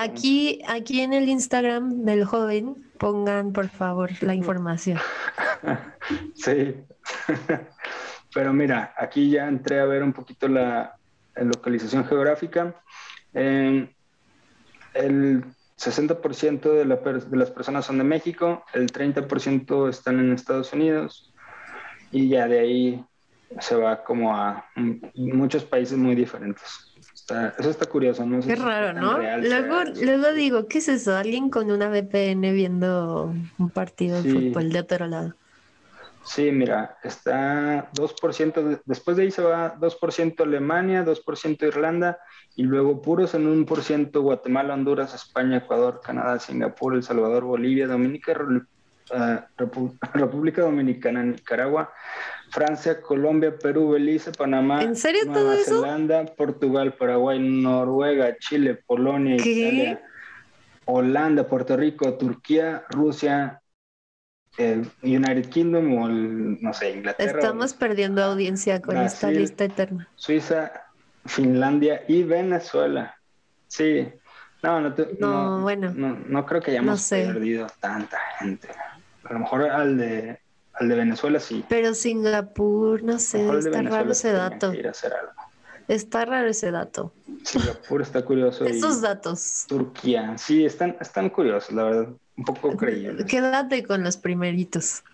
Aquí, aquí en el Instagram del joven, pongan por favor la información. sí. Pero mira, aquí ya entré a ver un poquito la, localización geográfica. el 60% de, de, las personas son de México, el 30% están en Estados Unidos y ya de ahí se va como a muchos países muy diferentes. Eso está curioso, ¿no? Qué raro, ¿no? luego, luego digo, ¿qué es eso? Alguien con una VPN viendo un partido de fútbol de otro lado. Sí, mira, está 2%, después de ahí se va 2% Alemania, 2% Irlanda y luego puros en un por ciento Guatemala, Honduras, España, Ecuador, Canadá, Singapur, El Salvador, Bolivia, Dominica, eh, República Dominicana, Nicaragua, Francia, Colombia, Perú, Belice, Panamá, ¿En serio Nueva todo eso? Zelanda, Portugal, Paraguay, Noruega, Chile, Polonia, Italia, Holanda, Puerto Rico, Turquía, Rusia, el United Kingdom o no sé, Inglaterra. Estamos perdiendo audiencia con esta lista eterna. Suiza, Finlandia y Venezuela. Sí. No, no, no, bueno, no, creo que hayamos perdido tanta gente. A lo mejor al de al de Venezuela sí. Pero Singapur, no sé, está raro ese dato. Está raro ese dato. Singapur está curioso. Esos datos. Turquía, sí, están, están curiosos, la verdad. Un poco creíbles. Quédate con los primeritos.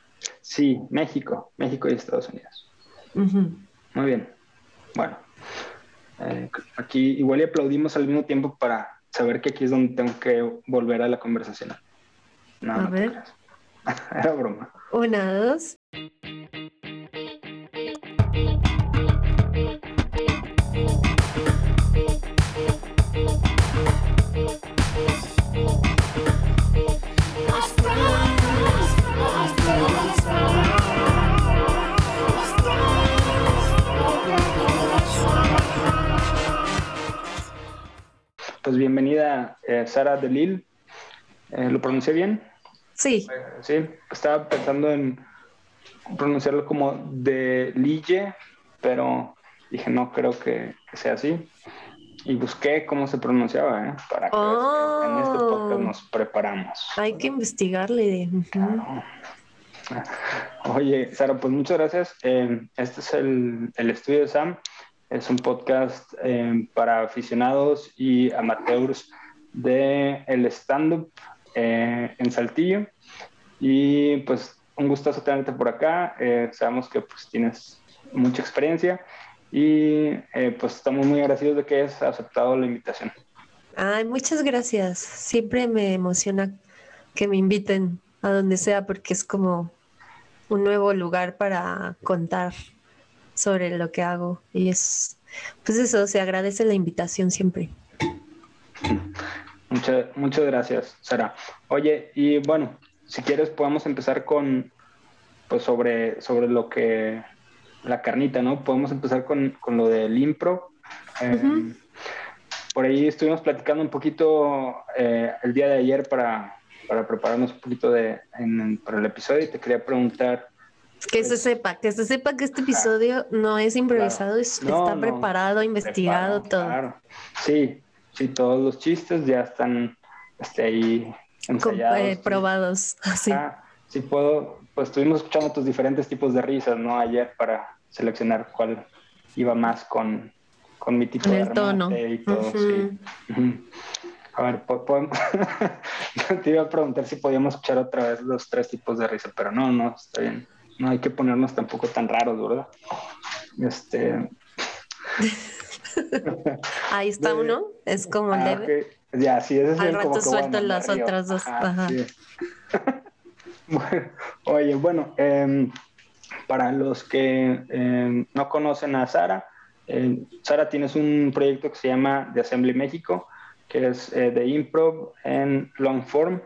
Sí, México, México y Estados Unidos. Muy bien. Bueno, eh, aquí igual y aplaudimos al mismo tiempo para saber que aquí es donde tengo que volver a la conversación. No, a ver. Era broma. Una, dos. Pues bienvenida, eh, Sara Delil. Eh, ¿Lo pronuncié bien? Sí. Sí, estaba pensando en pronunciarlo como de Lille, pero dije, no creo que, sea así. Y busqué cómo se pronunciaba, ¿eh? para que en este podcast nos preparamos. Hay que investigarle. Oye, Sara, pues muchas gracias. Eh, este es el, el, estudio de Sam. Es un podcast eh, para aficionados y amateurs de el stand-up eh, en Saltillo. Y pues un gustazo tenerte por acá. Eh, sabemos que pues tienes mucha experiencia y eh, pues estamos muy agradecidos de que hayas aceptado la invitación. Ay, muchas gracias. Siempre me emociona que me inviten a donde sea porque es como un nuevo lugar para contar sobre lo que hago y es pues eso, se agradece la invitación siempre. Muchas, muchas gracias, Sara. Oye, y bueno, si quieres podemos empezar con, pues sobre, sobre lo que, la carnita, ¿no? Podemos empezar con, con lo del impro. Em, por ahí estuvimos platicando un poquito eh, el día de ayer para, para prepararnos un poquito de, para el episodio y te quería preguntar. Que se sepa, que se sepa que este episodio no es improvisado, está preparado, investigado, todo. Claro, sí, sí, todos los chistes ya están este, ahí ensayados. Eh, probados, sí. sí, puedo, pues estuvimos escuchando tus diferentes tipos de risas, ¿no? Ayer para seleccionar cuál iba más con, con mi tipo de tono. y todo, sí. A ver, te iba a preguntar si podíamos escuchar otra vez los tres tipos de risa, pero no, no, está bien. No hay que ponernos tampoco tan raros, ¿verdad? Este. Ahí está uno, es como ah, leve. Ya, sí, ese es Al rato suelto las otras dos. Ajá. bueno, oye, bueno, em, para los que em, no conocen a Sara, eh, Sara tienes un proyecto que se llama The Assembly México, que es eh, de improv en long form.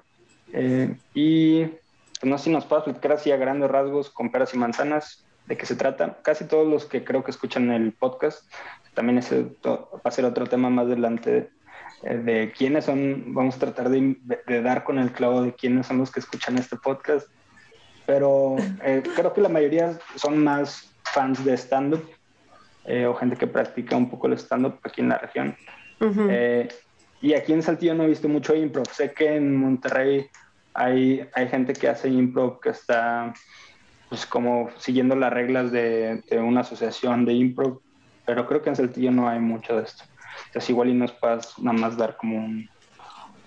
Eh, y pues, no sé si nos puedes explicar así a grandes rasgos, con peras y manzanas, de qué se trata. Casi todos los que creo que escuchan el podcast también ese va a ser otro tema más adelante eh, de, quiénes son, vamos a tratar de, dar con el clavo de quiénes son los que escuchan este podcast, pero eh, creo que la mayoría son más fans de stand-up eh, o gente que practica un poco el stand-up aquí en la región. y aquí en Saltillo no he visto mucho improv. Sé que en Monterrey hay, hay gente que hace improv que está pues como siguiendo las reglas de, de una asociación de improv, pero creo que en Saltillo no hay mucho de esto. Entonces igual y nos puedas nada más dar como un,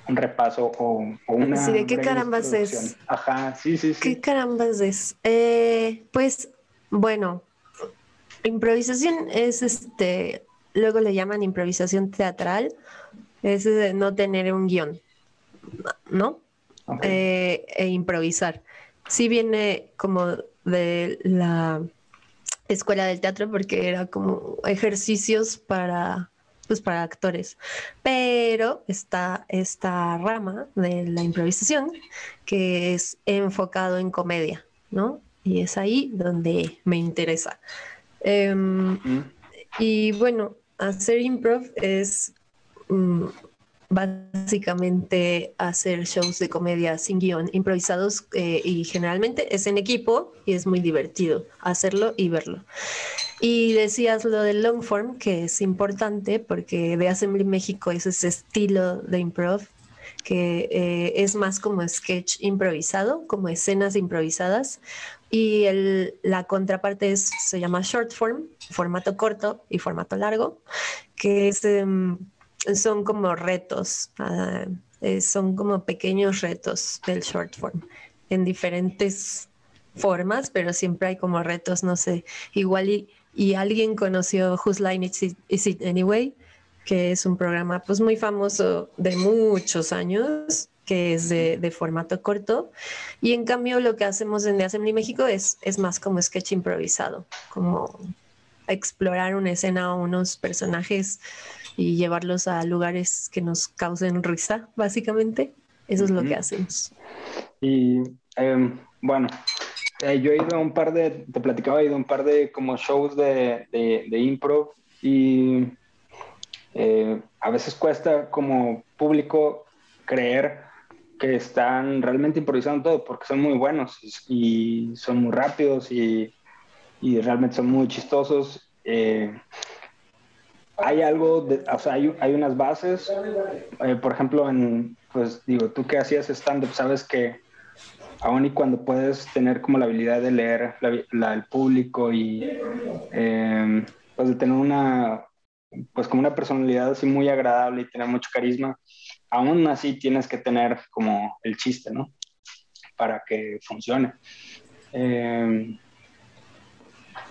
un repaso o, o una... Sí, ¿de qué carambas es? Ajá, sí, sí, sí. ¿Qué carambas es? Eh, pues, bueno, improvisación es este, luego le llaman improvisación teatral, es de no tener un guion, ¿no? Eh, e improvisar. Sí viene como de la escuela del teatro porque era como ejercicios para pues para actores. Pero está esta rama de la improvisación que es enfocado en comedia, ¿no? Y es ahí donde me interesa. Em, y bueno, hacer improv es mm, básicamente hacer shows de comedia sin guion, improvisados eh, y generalmente es en equipo y es muy divertido hacerlo y verlo. Y decías lo del long form, que es importante porque de Assembly México es ese estilo de improv que eh, es más como sketch improvisado, como escenas improvisadas. Y la contraparte es, se llama short form, formato corto y formato largo, que es, em, son como retos, ah, eh, son como pequeños retos del short form en diferentes formas, pero siempre hay como retos, no sé, igual y alguien conoció Whose Line Is It, Anyway, que es un programa pues muy famoso de muchos años, que es de, formato corto. Y en cambio lo que hacemos en The Assembly México es, es más como sketch improvisado, como explorar una escena o unos personajes y llevarlos a lugares que nos causen risa, básicamente. Eso es lo que hacemos. Y em, bueno, eh, yo he ido a un par de, te platicaba, he ido a un par de como shows de, de, improv y eh, a veces cuesta como público creer que están realmente improvisando todo porque son muy buenos y son muy rápidos y, y realmente son muy chistosos. Eh, hay algo, o sea, hay, hay, unas bases, por ejemplo, en, pues digo, tú que hacías stand-up, sabes que aún y cuando puedes tener como la habilidad de leer la, el público y em, pues de tener una, pues como una personalidad así muy agradable y tener mucho carisma, aún así tienes que tener como el chiste, ¿no? Para que funcione. Em,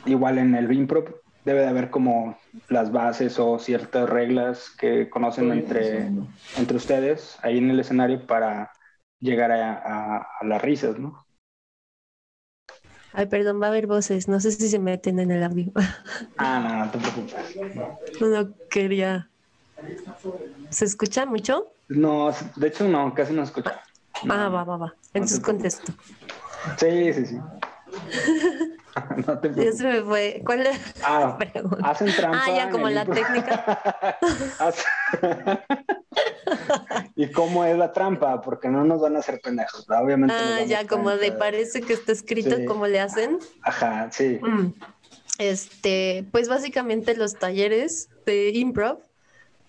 igual en el improv debe de haber como las bases o ciertas reglas que conocen entre, entre ustedes ahí en el escenario para llegar a, las risas, ¿no? Ay, perdón, va a haber voces. No sé si se meten en el audio. Ah, no, no te preocupes. No, quería. ¿Se escucha mucho? No, de hecho no, casi no escucha. ah, va, va, va. Entonces contesto. Sí, sí, sí. no te preocupes. Me fue. ¿Cuál es ah, Hacen trampa. Ah, ya, como la técnica. ¿Y cómo es la trampa? Porque no nos van a hacer pendejos, obviamente. Ah, ya, como le parece que está escrito, ¿cómo le hacen? Ajá, sí. Mm. Este, pues básicamente los talleres de improv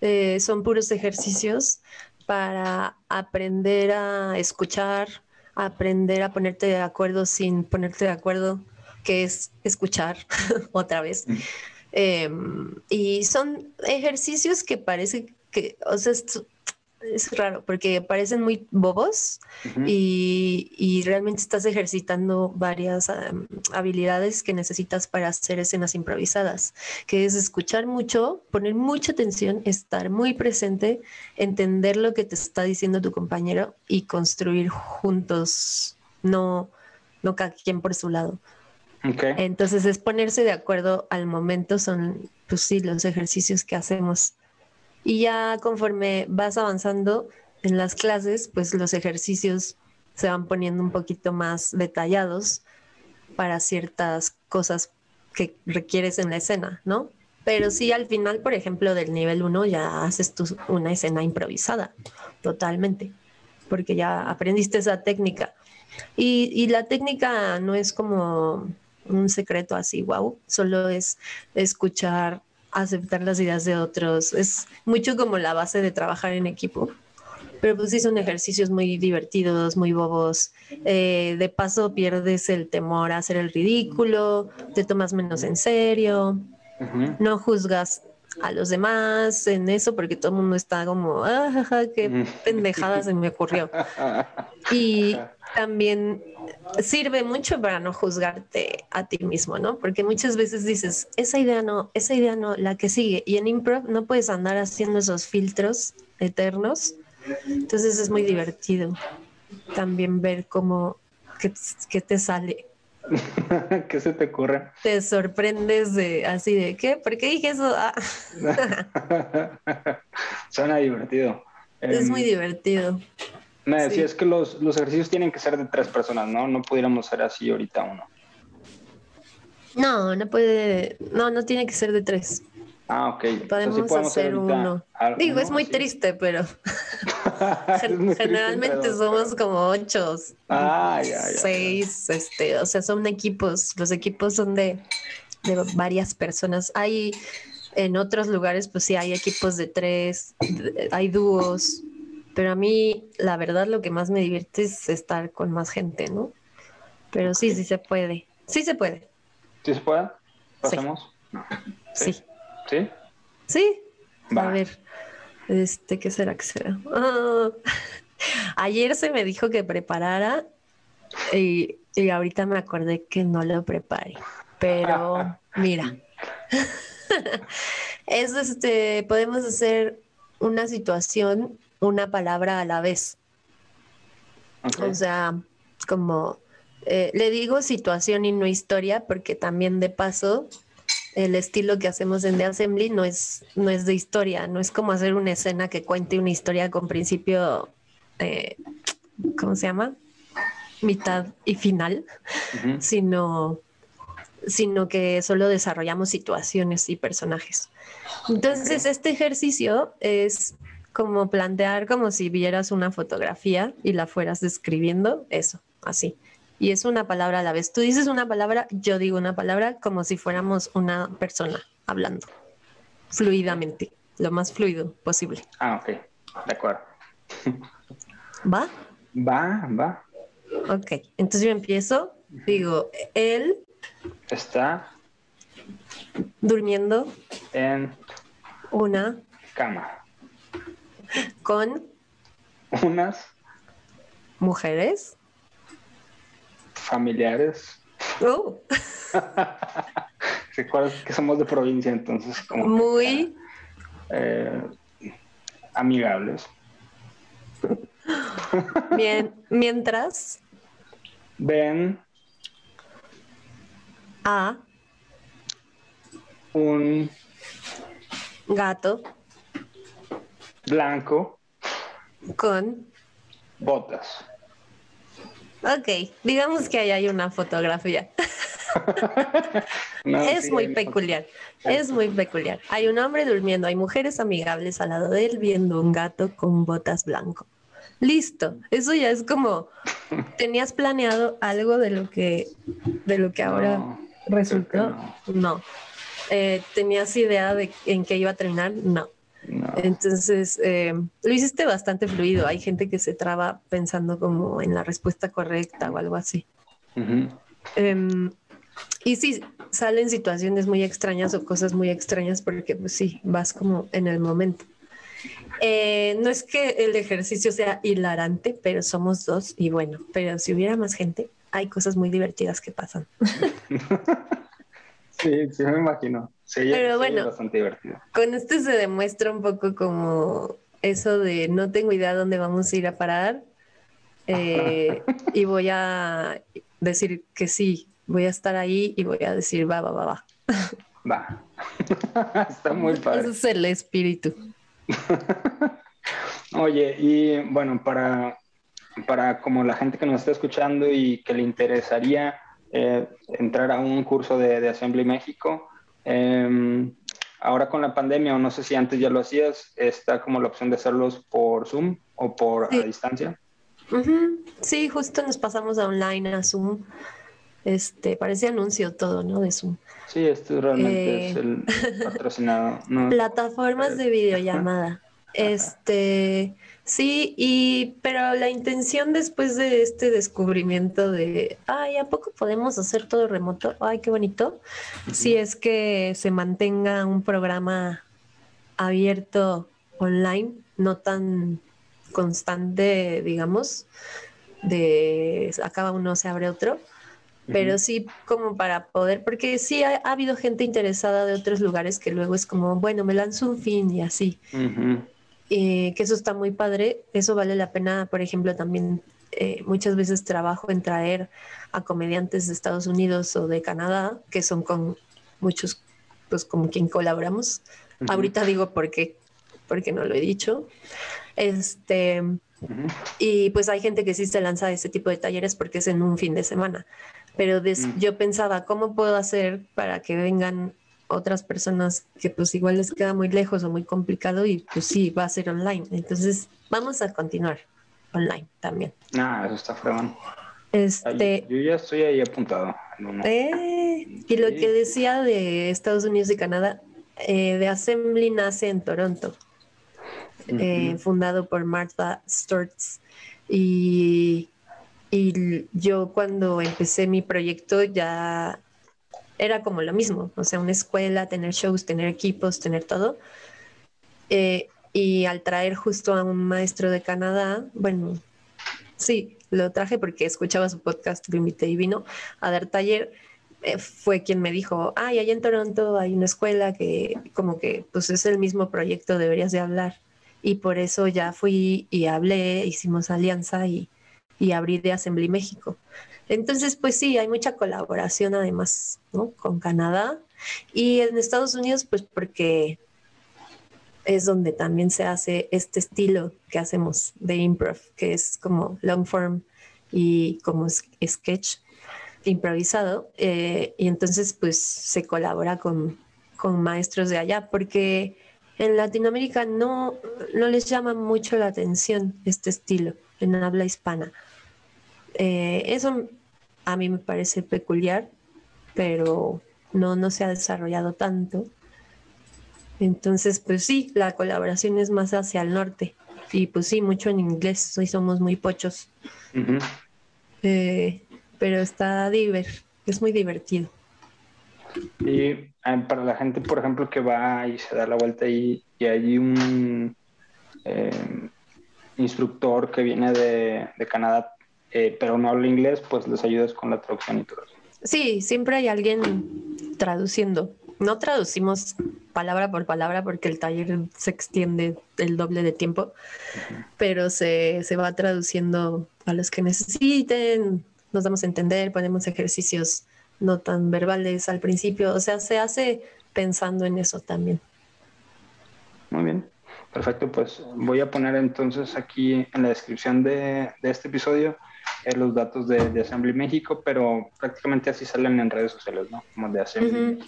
eh, son puros ejercicios para aprender a escuchar, aprender a ponerte de acuerdo sin ponerte de acuerdo, que es escuchar otra vez. Mm. Em, y son ejercicios que parece que, o sea, es raro porque parecen muy bobos y, realmente estás ejercitando varias habilidades que necesitas para hacer escenas improvisadas, que es escuchar mucho, poner mucha atención, estar muy presente, entender lo que te está diciendo tu compañero y construir juntos, no, no cada quien por su lado. Entonces es ponerse de acuerdo al momento, son pues sí, los ejercicios que hacemos y ya conforme vas avanzando en las clases, pues los ejercicios se van poniendo un poquito más detallados para ciertas cosas que requieres en la escena, ¿no? Pero sí, al final, por ejemplo, del nivel 1 ya haces tú una escena improvisada, totalmente, porque ya aprendiste esa técnica. Y, y la técnica no es como un secreto así, wow, solo es escuchar aceptar las ideas de otros. Es mucho como la base de trabajar en equipo. Pero pues sí son ejercicios muy divertidos, muy bobos. Eh, de paso pierdes el temor a hacer el ridículo, te tomas menos en serio, no juzgas a los demás en eso porque todo el mundo está como, ah, qué pendejada se me ocurrió. Y también sirve mucho para no juzgarte a ti mismo, ¿no? Porque muchas veces dices, esa idea no, esa idea no, la que sigue. Y en improv no puedes andar haciendo esos filtros eternos entonces es muy divertido también ver cómo, qué, te sale. ¿Qué se te ocurre? Te sorprendes de así de qué, ¿por qué dije eso? Ah. Suena divertido. Es muy em, divertido. Me decías que los, los, ejercicios tienen que ser de tres personas, ¿no? No pudiéramos ser así ahorita uno. No, no puede, no, no tiene que ser de tres. Ah, ok. Podemos, hacer uno. Digo, es muy triste, pero generalmente somos como ocho, ah, ya, ya, seis, este, o sea, son equipos. Los equipos son de, de varias personas. Hay en otros lugares, pues sí, hay equipos de tres, hay dúos, pero a mí, la verdad, lo que más me divierte es estar con más gente, ¿no? Pero sí, sí se puede. Sí se puede. ¿Sí se puede? ¿Pasamos? sí. ¿Sí? Sí. A ver, este, ¿qué será que será? Ah, ayer se me dijo que preparara y, ahorita me acordé que no lo preparé. Pero mira, es este, podemos hacer una situación, una palabra a la vez. O sea, como eh, le digo situación y no historia, porque también de paso el estilo que hacemos en The Assembly no es, no es de historia, no es como hacer una escena que cuente una historia con principio, eh, ¿cómo se llama? Mitad y final, sino, sino que solo desarrollamos situaciones y personajes. Entonces, este ejercicio es como plantear como si vieras una fotografía y la fueras describiendo, eso, así y es una palabra a la vez. Tú dices una palabra, yo digo una palabra como si fuéramos una persona hablando fluidamente, lo más fluido posible. Ah, ok, de acuerdo. ¿Va? Va, va. Ok, entonces yo empiezo, digo, él está durmiendo en una cama con unas mujeres familiares. Oh. Recuerda que somos de provincia, entonces como muy eh, amigables. Bien, mientras ven a un gato blanco con botas. Ok, digamos que ahí hay una fotografía. es muy peculiar, es muy peculiar. Hay un hombre durmiendo, hay mujeres amigables al lado de él viendo un gato con botas blanco. Listo, eso ya es como tenías planeado algo de lo que de lo que ahora resultó. No. Eh, ¿Tenías idea de en qué iba a terminar? No. Entonces, eh, lo hiciste bastante fluido. Hay gente que se traba pensando como en la respuesta correcta o algo así. Em, y sí, salen situaciones muy extrañas o cosas muy extrañas porque pues sí, vas como en el momento. Eh, no es que el ejercicio sea hilarante, pero somos dos y bueno, pero si hubiera más gente, hay cosas muy divertidas que pasan. Sí, sí me imagino. Sí, Pero bueno, bastante divertido. Con esto se demuestra un poco como eso de no tengo idea dónde vamos a ir a parar eh, y voy a decir que sí, voy a estar ahí y voy a decir va, va, va, va. Va. Está muy padre. Ese es el espíritu. Oye, y bueno, para, para como la gente que nos está escuchando y que le interesaría eh, entrar a un curso de, de Assembly México. Em, ahora con la pandemia, o no sé si antes ya lo hacías, está como la opción de hacerlos por Zoom o por a distancia. Sí, justo nos pasamos a online, a Zoom. Este, parece anuncio todo, ¿no? De Zoom. Sí, esto realmente es eh, el patrocinado. Plataformas de videollamada. Este, sí, y pero la intención después de este descubrimiento de, ay, ¿a poco podemos hacer todo remoto? Ay, qué bonito. Si es que se mantenga un programa abierto online, no tan constante, digamos, de acaba uno, se abre otro, pero sí como para poder, porque sí ha, habido gente interesada de otros lugares que luego es como, bueno, me lanzo un fin y así. Que eso está muy padre, eso vale la pena, por ejemplo, también eh, muchas veces trabajo en traer a comediantes de Estados Unidos o de Canadá, que son con muchos, pues como quien colaboramos. Ahorita digo porque, porque no lo he dicho. Este, y pues hay gente que sí se lanza a ese tipo de talleres porque es en un fin de semana. Pero mm. yo pensaba, ¿cómo puedo hacer para que vengan otras personas que pues igual les queda muy lejos o muy complicado y pues sí, va a ser online. Entonces, vamos a continuar online también. Ah, eso está fregón. Este, yo ya estoy ahí apuntado. Eh, y lo que decía de Estados Unidos y Canadá, eh, de Assembly nace en Toronto, eh, fundado por Martha Sturts. Y y yo cuando empecé mi proyecto ya era como lo mismo, o sea, una escuela, tener shows, tener equipos, tener todo. Eh, y al traer justo a un maestro de Canadá, bueno, sí, lo traje porque escuchaba su podcast, lo invité y vino a dar taller. Eh, fue quien me dijo, ay, allá en Toronto hay una escuela que como que pues es el mismo proyecto, deberías de hablar. Y por eso ya fui y hablé, hicimos alianza y, y abrir de Assembly México. Entonces, pues sí, hay mucha colaboración además. Con Canadá y en Estados Unidos, pues porque es donde también se hace este estilo que hacemos de improv, que es como long form y como sketch improvisado. Eh, y entonces, pues se colabora con, con maestros de allá, porque en Latinoamérica no, no les llama mucho la atención este estilo en habla hispana. Eh, eso a mí me parece peculiar, pero no, no se ha desarrollado tanto. Entonces, pues sí, la colaboración es más hacia el norte. Y pues sí, mucho en inglés, hoy somos muy pochos. Eh, pero está divertido, es muy divertido. Y eh, para la gente, por ejemplo, que va y se da la vuelta y, y hay un instructor que viene de, de Canadá, eh, pero no habla inglés, pues les ayudas con la traducción y todo eso. Sí, siempre hay alguien traduciendo. No traducimos palabra por palabra porque el taller se extiende el doble de tiempo, pero se, se va traduciendo a los que necesiten, nos damos a entender, ponemos ejercicios no tan verbales al principio, o sea, se hace pensando en eso también. Muy bien, perfecto, pues voy a poner entonces aquí en la descripción de, de este episodio eh, los datos de, de, Assembly México, pero prácticamente así salen en redes sociales, ¿no? Como de Assembly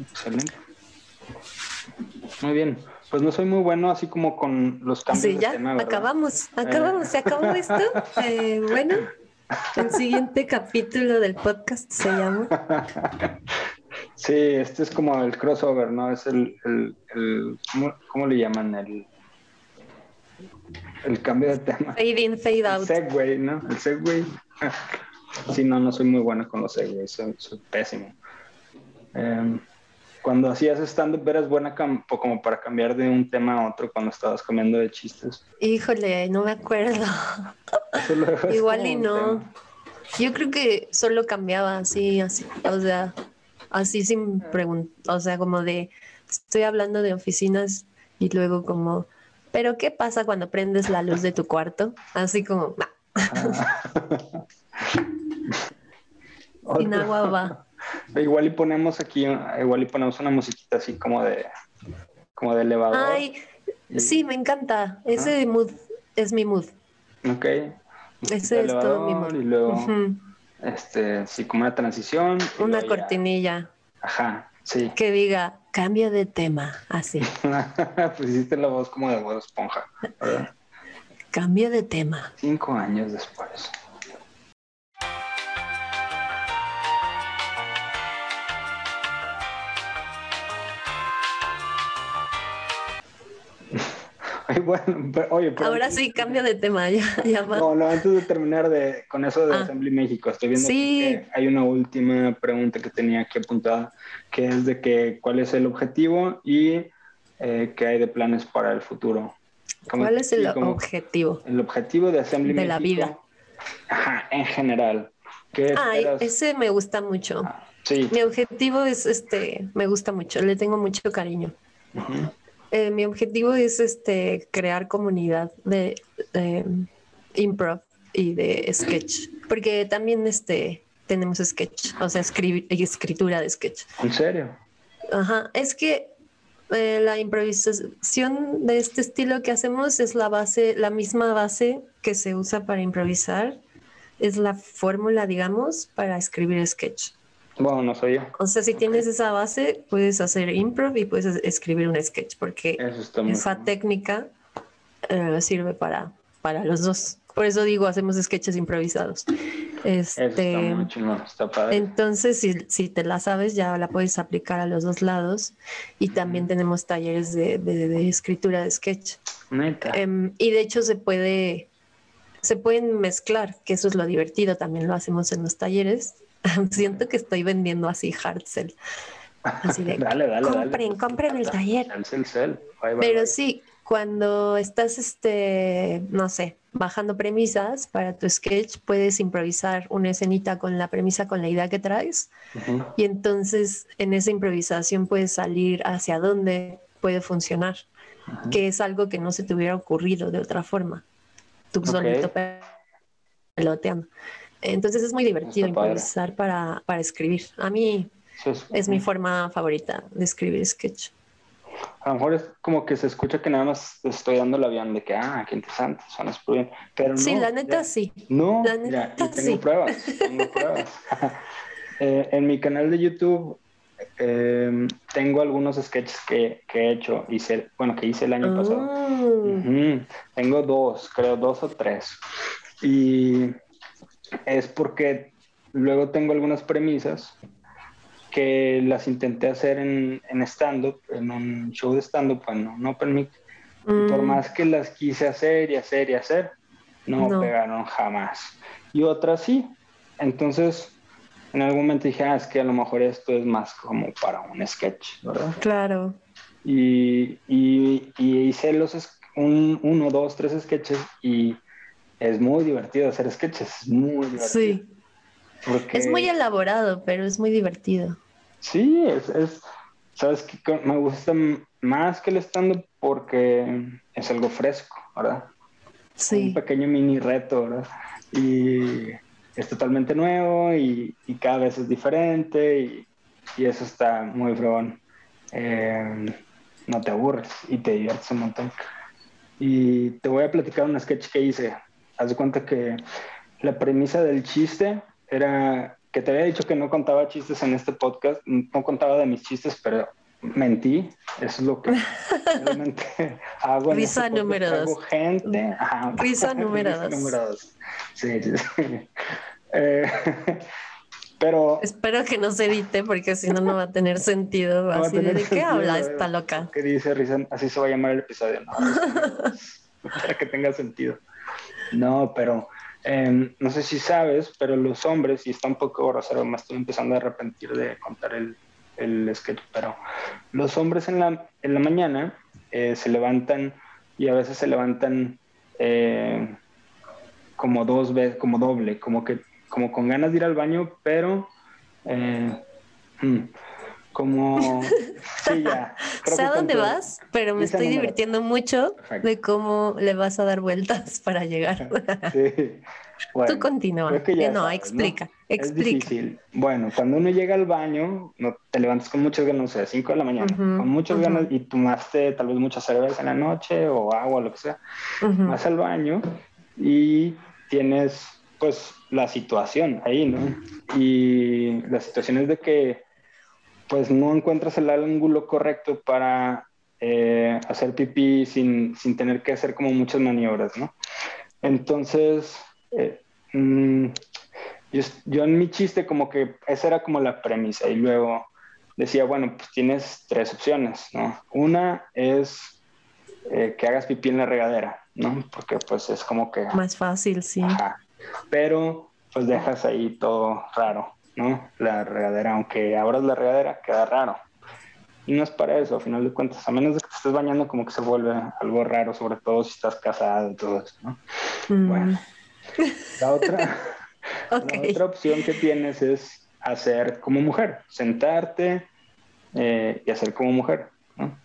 Excelente. Muy bien. Pues no soy muy bueno así como con los cambios sí, ya, acabamos, acabamos, se acabó esto. Eh, bueno, el siguiente capítulo del podcast se llama. Sí, este es como el crossover, ¿no? Es el, el, el ¿cómo, le llaman? El el cambio de tema. Fade in, fade out. El segway, ¿no? El segway. sí, no, no soy muy bueno con los segways, soy, pésimo. Em, cuando hacías stand-up, ¿eras buena como para cambiar de un tema a otro cuando estabas cambiando de chistes? Híjole, no me acuerdo. Igual y no. Yo creo que solo cambiaba así, así, o sea, así sin preguntar, o sea, como de, estoy hablando de oficinas y luego como pero ¿qué pasa cuando prendes la luz de tu cuarto? Así como... Sin agua va. Igual y ponemos aquí, igual y ponemos una musiquita así como de, como de elevador. Ay, sí, me encanta. Ese mood es mi mood. Ok. Ese es todo mi mood. Y luego, este, sí, como una transición. Una cortinilla. Ajá, sí. Que diga, Cambio de tema, así. pues hiciste la voz como de voz Esponja. Cambio de tema. Cinco años después. bueno, oye, Ahora sí, cambio de tema. Ya, no, no, antes de terminar de, con eso de ah. Assembly México, estoy viendo que hay una última pregunta que tenía aquí apuntada, que es de que cuál es el objetivo y eh, qué hay de planes para el futuro. ¿Cuál es el objetivo? El objetivo de Assembly de la vida. Ajá, en general. ah, ese me gusta mucho. Ah, sí. Mi objetivo es, este, me gusta mucho, le tengo mucho cariño. Eh, mi objetivo es este, crear comunidad de, improv y de sketch, porque también este, tenemos sketch, o sea, escritura de sketch. ¿En serio? Ajá, es que eh, la improvisación de este estilo que hacemos es la base, la misma base que se usa para improvisar, es la fórmula, digamos, para escribir sketch. Bueno, no soy yo. O sea, si tienes esa base, puedes hacer improv y puedes escribir un sketch, porque esa técnica eh, sirve para, para los dos. Por eso digo, hacemos sketches improvisados. Este, está padre. Entonces, si, si, te la sabes, ya la puedes aplicar a los dos lados. Y también tenemos talleres de, de, escritura de sketch. Em, y de hecho se puede, se pueden mezclar, que eso es lo divertido, también lo hacemos en los talleres Siento que estoy vendiendo así hard Así de, dale, dale, compren, compren el taller. Pero sí, cuando estás, este, no sé, bajando premisas para tu sketch, puedes improvisar una escenita con la premisa, con la idea que traes. Y entonces en esa improvisación puedes salir hacia dónde puede funcionar, que es algo que no se te hubiera ocurrido de otra forma. Tú solito peloteando. Entonces es muy divertido improvisar para, para, escribir. A mí es, mi forma favorita de escribir sketch. A lo mejor es como que se escucha que nada más estoy dando la avión de que, ah, qué interesante, suena súper bien. Pero sí, la neta sí. No, la neta, y tengo pruebas, tengo pruebas. Eh, en mi canal de YouTube em, tengo algunos sketches que, que, he hecho, hice, bueno, que hice el año pasado. Ah. Tengo dos, creo, dos o tres. Y es porque luego tengo algunas premisas que las intenté hacer en, en stand-up, en un show de stand-up, en un open mic. Por mm. más que las quise hacer y hacer y hacer, no, pegaron jamás. Y otras sí. Entonces, en algún momento dije, ah, es que a lo mejor esto es más como para un sketch, ¿verdad? Claro. Y, y, y hice los un, uno, dos, tres sketches y es muy divertido hacer sketches, es muy divertido. Sí. Es muy elaborado, pero es muy divertido. Sí, es, es sabes que me gusta más que el stand-up porque es algo fresco, ¿verdad? Sí. Un pequeño mini reto, ¿verdad? Y es totalmente nuevo y, cada vez es diferente y, eso está muy fregón. Eh, no te aburres y te diviertes un montón. Y te voy a platicar un sketch que hice haz de cuenta que la premisa del chiste era que te había dicho que no contaba chistes en este podcast, no contaba de mis chistes, pero mentí, eso es lo que realmente hago. En Risa este número dos. Gente. Risa número dos. número dos. Sí, sí, sí. Eh, pero... Espero que no se edite porque si no, no va a tener sentido. así de, qué habla esta loca? ¿Qué dice Risa? Así se va a llamar el episodio. No, para que tenga sentido. No, pero em, no sé si sabes, pero los hombres, y está un poco grosero, me estoy empezando a arrepentir de contar el, el sketch, pero los hombres en la, en la mañana eh, se levantan y a veces se levantan eh, como dos veces, como doble, como que como con ganas de ir al baño, pero eh, hmm, como... Sí, ya. sé a dónde vas, pero me estoy divirtiendo mucho de cómo le vas a dar vueltas para llegar. sí. Tú continúa. no, explica, explica. Es difícil. Bueno, cuando uno llega al baño, no, te levantas con muchas ganas, o sea, 5 de la mañana, con muchas ganas y tomaste tal vez muchas cervezas en la noche o agua, lo que sea. Vas al baño y tienes pues la situación ahí, ¿no? Y la situación es de que pues no encuentras el ángulo correcto para eh, hacer pipí sin, tener que hacer como muchas maniobras, ¿no? Entonces, eh, mm, yo, en mi chiste como que esa era como la premisa y luego decía, bueno, pues tienes tres opciones, ¿no? Una es eh, que hagas pipí en la regadera, ¿no? Porque pues es como que... Más fácil, sí. Pero pues dejas ahí todo raro, ¿no? La regadera, aunque abras la regadera, queda raro. Y no es para eso, a final de cuentas, a menos de que te estés bañando, como que se vuelve algo raro, sobre todo si estás casado y todo eso, ¿no? Mm. Bueno, la otra, otra opción que tienes es hacer como mujer, sentarte eh, y hacer como mujer, ¿no?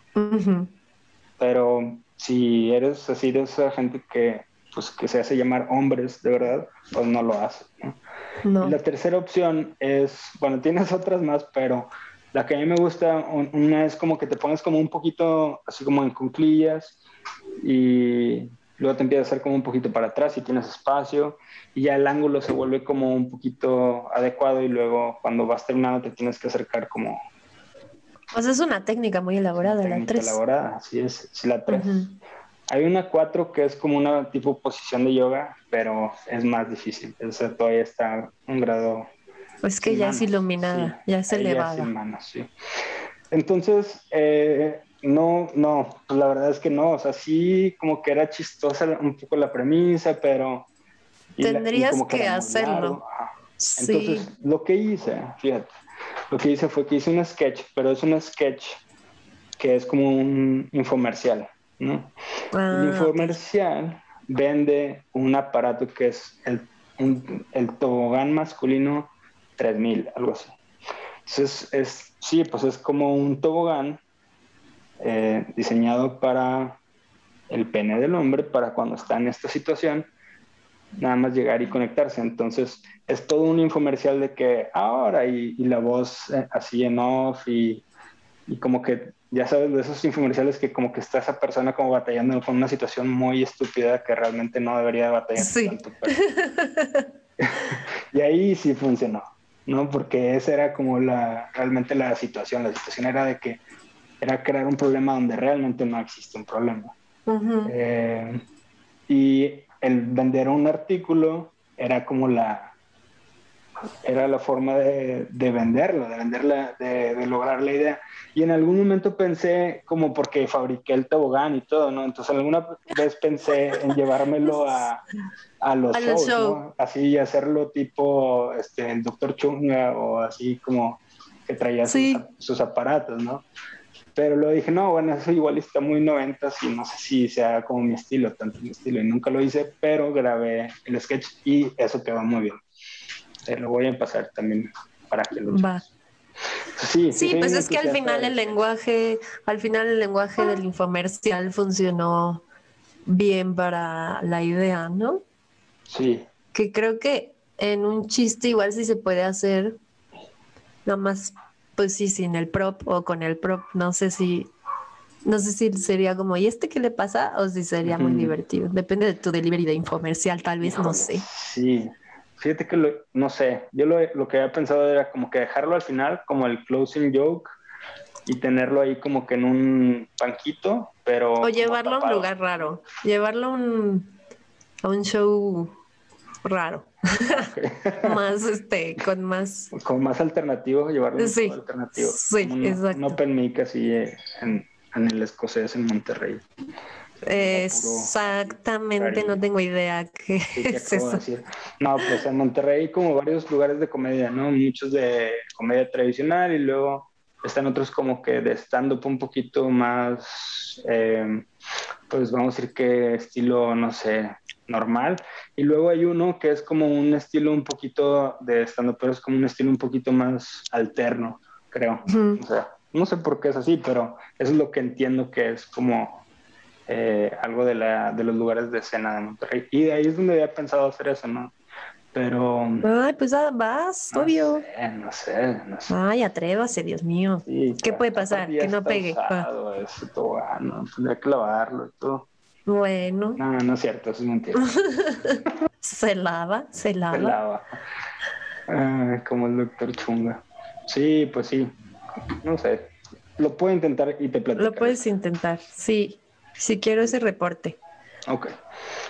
Pero si eres así de esa gente que, pues, que se hace llamar hombres de verdad, pues no lo haces, ¿no? La tercera opción es, bueno, tienes otras más, pero la que a mí me gusta, una es como que te pones como un poquito, así como en cuclillas y luego te empiezas a hacer como un poquito para atrás y tienes espacio y ya el ángulo se vuelve como un poquito adecuado y luego cuando vas terminando te tienes que acercar como... Pues es una técnica muy elaborada, la 3. elaborada, así es, sí, la 3. Hay una 4 que es como una tipo posición de yoga, pero es más difícil. Esa todavía está un grado... Pues que ya es iluminada, ya es elevada. sin manos, sí. Entonces, eh, no, no, pues la verdad es que no, o sea, sí como que era chistosa un poco la premisa, pero... Tendrías que, hacerlo. Entonces, lo que hice, fíjate, lo que hice fue que hice un sketch, pero es un sketch que es como un infomercial, ¿no? Ah, el infomercial vende un aparato que es el, el tobogán masculino 3000, algo así. Entonces, es, sí, pues es como un tobogán eh, diseñado para el pene del hombre, para cuando está en esta situación, nada más llegar y conectarse. Entonces, es todo un infomercial de que ahora y, la voz eh, así en off y, y, como que, ya sabes, de esos infomerciales que como que está esa persona como batallando con una situación muy estúpida que realmente no debería batallar tanto. y ahí sí funcionó, ¿no? Porque esa era como la, realmente la situación. La situación era de que era crear un problema donde realmente no existe un problema. Eh, y el vender un artículo era como la era la forma de, venderlo, de venderla, de, lograr la idea. Y en algún momento pensé, como porque fabriqué el tobogán y todo, ¿no? Entonces alguna vez pensé en llevármelo a, a los shows, ¿no? Así hacerlo tipo este, el Doctor Chunga o así como que traía sus, sus, aparatos, ¿no? Pero lo dije, no, bueno, eso igual está muy 90 y no sé si sea como mi estilo, tanto mi estilo. Y nunca lo hice, pero grabé el sketch y eso quedó muy bien. Eh, lo voy a pasar también para que lo Va. Sí, sí, pues es que al final el lenguaje, al final el lenguaje del infomercial funcionó bien para la idea, ¿no? Sí. Que creo que en un chiste igual sí se puede hacer, nada más pues sí, sin el prop o con el prop, no sé si, no sé si sería como, ¿y este qué le pasa? O si sería muy divertido. Depende de tu delivery de infomercial, tal vez, no sé. Sí, fíjate que lo, no sé, yo lo, lo, que había pensado era como que dejarlo al final, como el closing joke, y tenerlo ahí como que en un banquito, pero... O llevarlo a un lugar raro, llevarlo a un, a un show raro. más, este, con más... Con más alternativo, llevarlo sí, alternativo. Sí, exacto. Un open mic así eh, en, en, el escocés en Monterrey. Exactamente, no tengo idea qué es eso. Decir. No, pues en Monterrey como varios lugares de comedia, ¿no? Muchos de comedia tradicional y luego están otros como que de stand-up un poquito más, eh, pues vamos a decir que estilo, no sé, normal. Y luego hay uno que es como un estilo un poquito de stand pero es como un estilo un poquito más alterno, creo. O sea, no sé por qué es así, pero eso es lo que entiendo que es como eh, algo de, la, de los lugares de escena de Monterrey. Y de ahí es donde había pensado hacer eso, ¿no? Pero. Ay, pues ah, vas, obvio. no sé, no sé. Ay, atrévase, Dios mío. ¿Qué puede pasar? Que no pegue. Usado, eso, todo, ah, no, tendría que lavarlo y todo. Bueno. No, no es cierto, eso es mentira. se lava, se lava. Se lava. Ah, como el doctor Chunga. Sí, pues sí. No sé. Lo puedo intentar y te platico. Lo puedes intentar, sí. Si quiero ese reporte. Ok.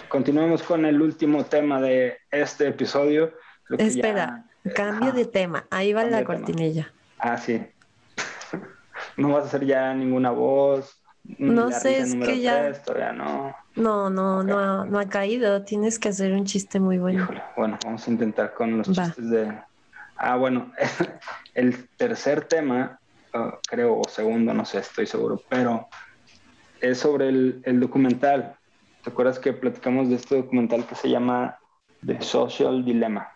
Continuamos con el último tema de este episodio. Espera, cambio de tema. Ahí va la cortinilla. Ah, sí. no vas a hacer ya ninguna voz No sé, es que ya- tres, no. No, no, Ok. no, ha, no ha caído. Tienes que hacer un chiste muy bueno. Híjole, bueno, vamos a intentar con los Va. chistes de... Ah, bueno, el tercer tema, ah, creo, o segundo, no sé, estoy seguro, pero es sobre el, el documental. ¿Te acuerdas que platicamos de este documental que se llama The Social Dilemma?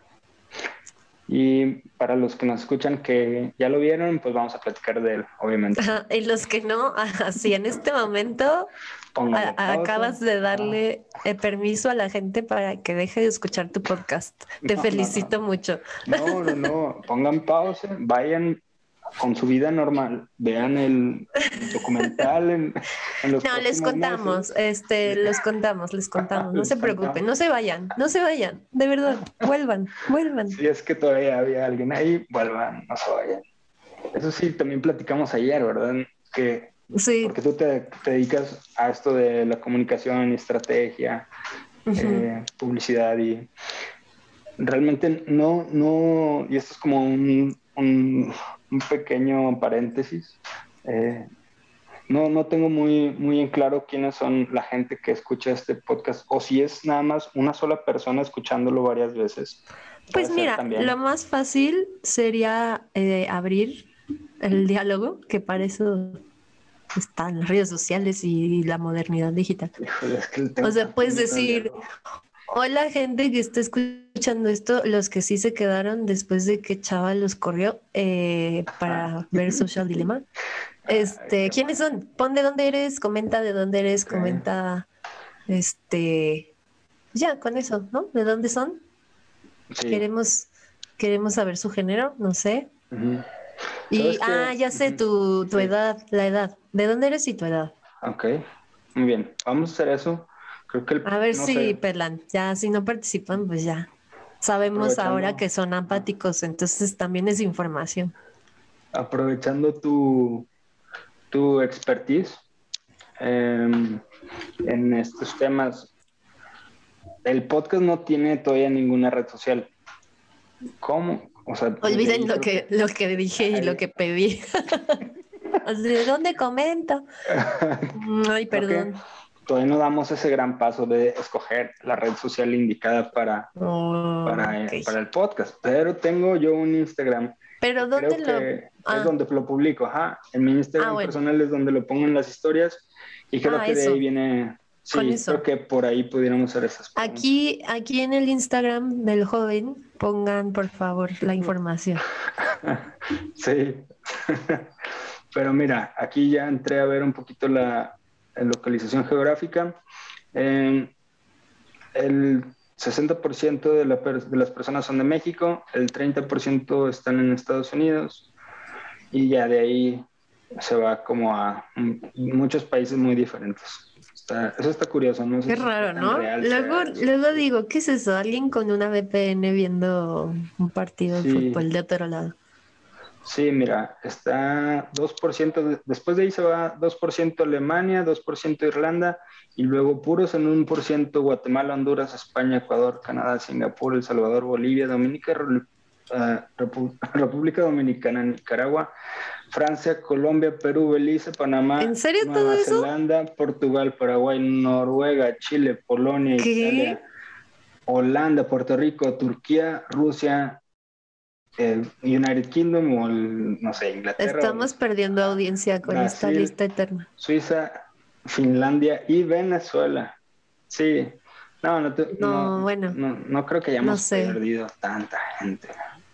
Y para los que nos escuchan que ya lo vieron, pues vamos a platicar de él, obviamente. Ajá, Y los que no, así en este momento a- acabas de darle eh, permiso a la gente para que deje de escuchar tu podcast. Te No, no, felicito mucho. No, no, no. Pongan pausa, vayan con su vida normal, vean el documental en, en los No, les contamos, meses. este, les contamos, les contamos. No Les se preocupen, contamos. no se vayan, no se vayan, de verdad, vuelvan, vuelvan. Si es que todavía había alguien ahí, vuelvan, no se vayan. Eso sí, también platicamos ayer, ¿verdad? Que Sí, porque tú te, te dedicas a esto de la comunicación y estrategia, eh, publicidad y realmente no, no, y esto es como un, un, un pequeño paréntesis, eh, no, no tengo muy, muy en claro quiénes son la gente que escucha este podcast o si es nada más una sola persona escuchándolo varias veces. Pues Puede mira, lo más fácil sería eh, abrir el diálogo, que para eso están las redes sociales y la modernidad digital. Híjole, es que el tema O sea, puedes decir. Hola gente que está escuchando esto, los que sí se quedaron después de que Chava los corrió eh, para ver Social Dilemma. Este, ¿quiénes son? Pon de dónde eres, comenta de dónde eres, comenta, este, ya con eso, ¿no? ¿De dónde son? Sí. Queremos, queremos saber su género, no sé. Y, ah, ya sé tu, tu Sí. edad, la edad. ¿De dónde eres y tu edad? Ok, muy bien. Vamos a hacer eso. Creo que el, A ver no si sé, pelan. Ya, si no participan, pues ya. Sabemos ahora que son apáticos, entonces también es información. aprovechando tu, tu expertise em, en estos temas, el podcast no tiene todavía ninguna red social. ¿Cómo? O sea, Olviden lo que, lo que dije y lo que pedí. ¿De dónde comento? Ay, perdón. Todavía no damos ese gran paso de escoger la red social indicada para, Oh, para, el podcast, pero tengo yo un Instagram Pero Creo ¿dónde lo...? que Ah. es donde lo publico, ajá. En mi Instagram Ah, bueno. personal es donde lo pongo en las historias y creo Ah, que de ahí viene. Sí, Con eso. creo que por ahí pudiéramos hacer esas preguntas. Aquí, aquí en el Instagram del joven, pongan por favor la información. Sí. Pero mira, aquí ya entré a ver un poquito la localización geográfica. Eh, el 60% de, la de las personas son de México, el 30% están en Estados Unidos y ya de ahí se va como a muchos países muy diferentes. Está- eso está curioso, ¿no? Qué raro, ¿no? real Luego, luego digo, ¿qué es eso? Alguien con una VPN viendo un partido de fútbol de otro lado. Sí, mira, está 2%, de- después de ahí se va 2% Alemania, 2% Irlanda y luego puros en 1% Guatemala, Honduras, España, Ecuador, Canadá, Singapur, El Salvador, Bolivia, Dominica, Repu- República Dominicana, Nicaragua, Francia, Colombia, Perú, Belice, Panamá, ¿En serio Nueva todo eso? Zelanda, Portugal, Paraguay, Noruega, Chile, Polonia, ¿Qué? Italia, Holanda, Puerto Rico, Turquía, Rusia, el United Kingdom o el, no sé, Inglaterra, Estamos perdiendo audiencia con esta lista eterna. Suiza, Finlandia y Venezuela. Sí. No, no, te- No, bueno. no, no creo que hayamos No sé. perdido tanta gente.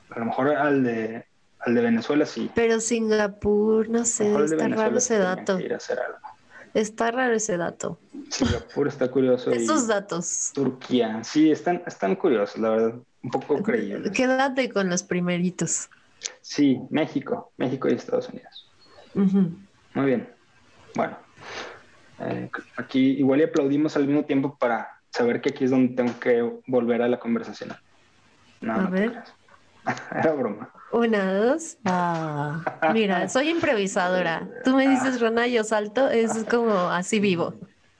A lo mejor al de, al de Venezuela sí. Pero Singapur, no sé, está raro ese dato. hacer algo. Está raro ese dato. Singapur está curioso. Esos datos. Turquía. Sí, están, están curiosos, la verdad. Un poco creíbles. Quédate con los primeritos. Sí, México. México y Estados Unidos. Muy bien. Bueno, eh, aquí igual y aplaudimos al mismo tiempo para saber que aquí es donde tengo que volver a la conversación. No, A no ver. Era broma. Una, dos. Ah, mira, soy improvisadora. Tú me dices Rona, yo salto, es como así vivo.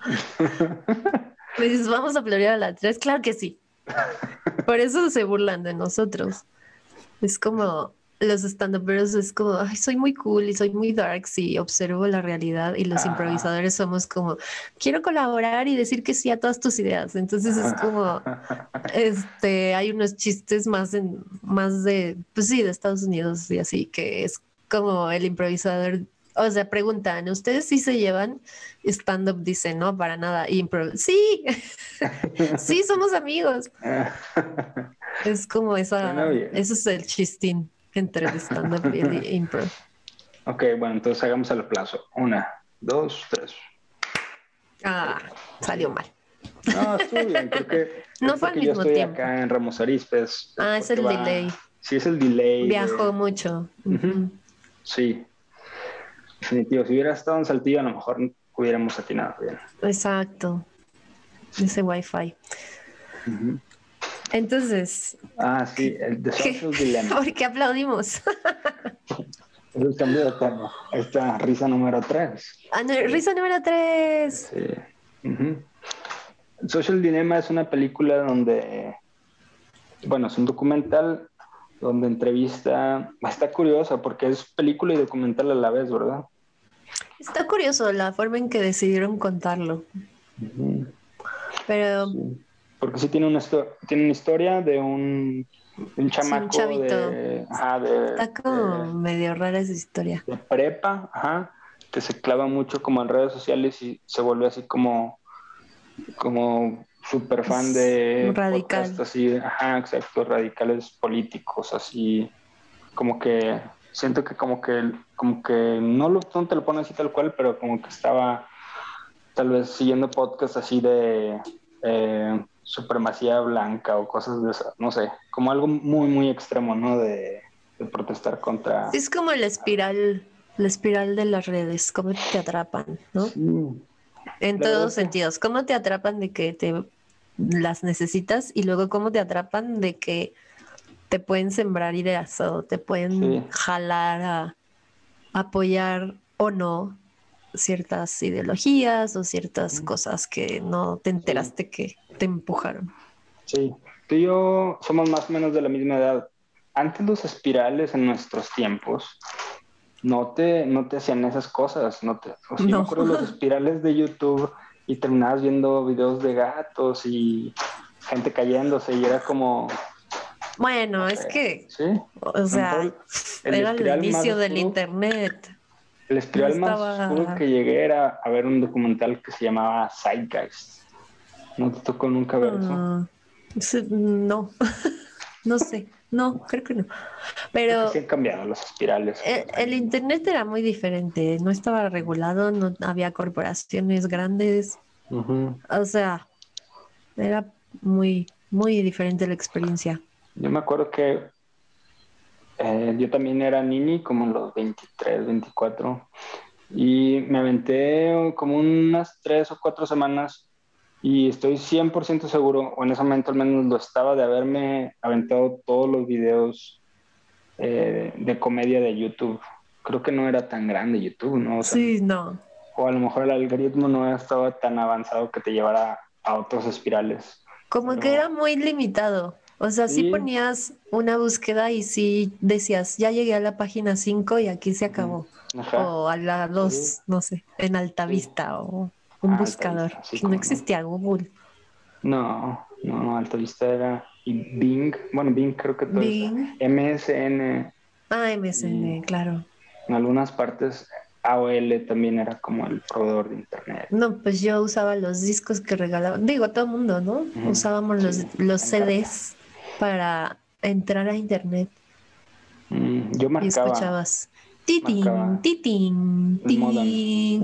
Me dices, vamos a florear a la tres. Claro que sí. Por eso se burlan de nosotros. Es como, los stand-uperos es como, ay, soy muy cool y soy muy dark y observo la realidad y los Ah. improvisadores somos como, quiero colaborar y decir que sí a todas tus ideas. Entonces es como, este, hay unos chistes más en, más de, pues sí, de Estados Unidos y así, que es como el improvisador, o sea, preguntan, ¿ustedes sí se llevan? Stand-up dice, no, para nada. Impro, sí, sí, somos amigos. Es como esa, ese es el chistín entre el stand-up y el impro. ok, bueno, entonces hagamos el aplauso. Una, dos, tres. Ah, salió mal. No, estuvo bien, creo que. No fue al yo mismo estoy tiempo. acá en Ramos Arizpe. es- Ah, es el va- delay. Sí, es el delay. de- Viajó mucho. Ujú. Sí, definitivo. Si hubiera estado en Saltillo, a lo mejor hubiéramos atinado bien. Exacto. Ese wifi. Ujú. Entonces, Ah, sí, el The ¿Qué? Social Dilemma. ¿por qué aplaudimos? Es el cambio de tema. Esta risa número 3. Ah, no, Risa número 3. Sí. Social Dilemma es una película donde, bueno, es un documental donde entrevista, está curiosa porque es película y documental a la vez, ¿verdad? Está curioso la forma en que decidieron contarlo. Pero Sí. Porque sí tiene una, tiene una historia de un, un chamaco chavito. de, ajá, de, está como de- medio rara esa historia. de prepa, ajá, que se clava mucho como en redes sociales y se vuelve así como, como súper fan de Radical. así, ajá, exacto, radicales políticos, así, como que siento que como que como que no lo no te lo pone así tal cual, pero como que estaba tal vez siguiendo podcasts así de eh, supremacía blanca o cosas de esas, no sé, como algo muy muy extremo, ¿no? De, de protestar contra Es como la espiral, la espiral de las redes, cómo te atrapan, ¿no? Sí. En La todos sentidos. ¿Cómo te atrapan de que te las necesitas y luego cómo te atrapan de que te pueden sembrar ideas o te pueden Sí. jalar a apoyar o no ciertas ideologías o ciertas cosas que no te enteraste que te empujaron? Sí, tú y yo somos más o menos de la misma edad. Antes los espirales en nuestros tiempos no te, no te hacían esas cosas. No te, o sea, yo me acuerdo los espirales de YouTube y terminabas viendo videos de gatos y gente cayéndose y era como, Bueno, es que, sí, o sea, el era el inicio del oscuro. internet. el espiral No más oscuro que llegué era a ver un documental que se llamaba Zeitgeist. ¿No te tocó nunca ver eso? Sí, no, no sé, no, creo que no. Pero que sí han cambiado los espirales. el, el internet era muy diferente, no estaba regulado, no había corporaciones grandes, o sea, era muy, muy diferente la experiencia. Yo me acuerdo que eh, yo también era nini, como en los 23, 24, y me aventé como unas tres o cuatro semanas y estoy 100% seguro, o en ese momento al menos lo estaba, de haberme aventado todos los videos eh, de comedia de YouTube. Creo que no era tan grande YouTube, ¿no? O sea, Sí, no. O a lo mejor el algoritmo no estaba tan avanzado que te llevara a otros espirales. Como Pero- que era muy limitado. O sea, sí Sí. ponías una búsqueda y sí decías, ya llegué a la página 5 y aquí se acabó. Ajá. O a la 2, Sí. no sé, en Altavista o un Ah, buscador. Sí, que no existía Google. No, no, no, Altavista era. Y Bing, bueno, Bing creo que todo Bing. MSN, Ah, MSN, claro. en algunas partes AOL también era como el proveedor de internet. No, pues yo usaba los discos que regalaban. Digo, todo el mundo, ¿no? Usábamos los, sí, los. CDs para entrar a internet Mm, yo y marcaba. escuchabas. Titín, titín, titín.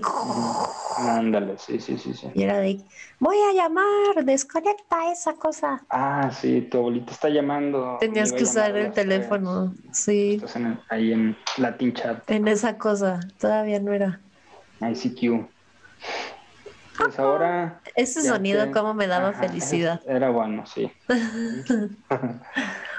Ándale, sí, sí, sí, sí. Y era de, voy a llamar, desconecta esa cosa. Ah, sí, tu abuelita está llamando. Tenías que usar el las tres. teléfono, sí, Estás en el- ahí en Latin Chat, en esa cosa. Todavía no era. ICQ. Pues ahora. Ese sonido que- como me daba Ajá, felicidad. Era bueno, sí.